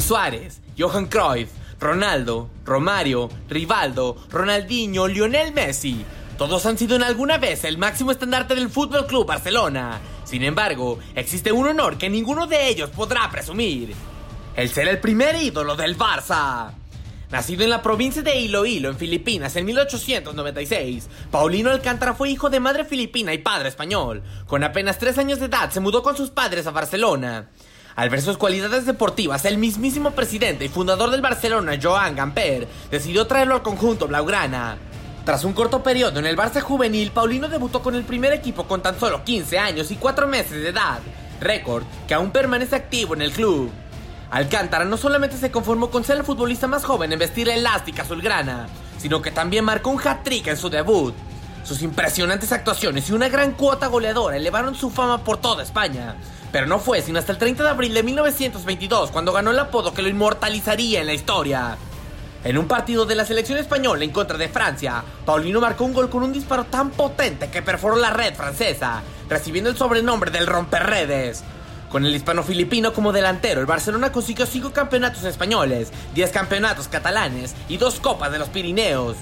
Suárez, Johan Cruyff, Ronaldo, Romario, Rivaldo, Ronaldinho, Lionel Messi. Todos han sido en alguna vez el máximo estandarte del Fútbol Club Barcelona. Sin embargo, existe un honor que ninguno de ellos podrá presumir: el ser el primer ídolo del Barça. Nacido en la provincia de Iloilo, en Filipinas, en 1896, Paulino Alcántara fue hijo de madre filipina y padre español. Con apenas tres años de edad se mudó con sus padres a Barcelona. Al ver sus cualidades deportivas, el mismísimo presidente y fundador del Barcelona, Joan Gamper, decidió traerlo al conjunto Blaugrana. Tras un corto periodo en el Barça juvenil, Paulino debutó con el primer equipo con tan solo 15 años y 4 meses de edad, récord que aún permanece activo en el club. Alcántara no solamente se conformó con ser el futbolista más joven en vestir la elástica azulgrana, sino que también marcó un hat-trick en su debut. Sus impresionantes actuaciones y una gran cuota goleadora elevaron su fama por toda España. Pero no fue sino hasta el 30 de abril de 1922 cuando ganó el apodo que lo inmortalizaría en la historia. En un partido de la selección española en contra de Francia, Paulino marcó un gol con un disparo tan potente que perforó la red francesa, recibiendo el sobrenombre del romperredes. Con el hispano-filipino como delantero, el Barcelona consiguió 5 campeonatos españoles, 10 campeonatos catalanes y 2 copas de los Pirineos.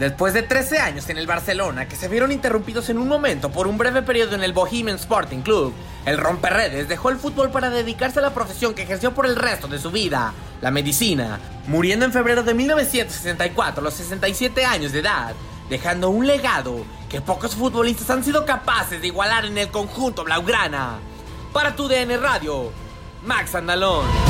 Después de 13 años en el Barcelona, que se vieron interrumpidos en un momento por un breve periodo en el Bohemian Sporting Club, el romperredes dejó el fútbol para dedicarse a la profesión que ejerció por el resto de su vida, la medicina, muriendo en febrero de 1964 a los 67 años de edad, dejando un legado que pocos futbolistas han sido capaces de igualar en el conjunto blaugrana. Para tu DN Radio, Max Andalón.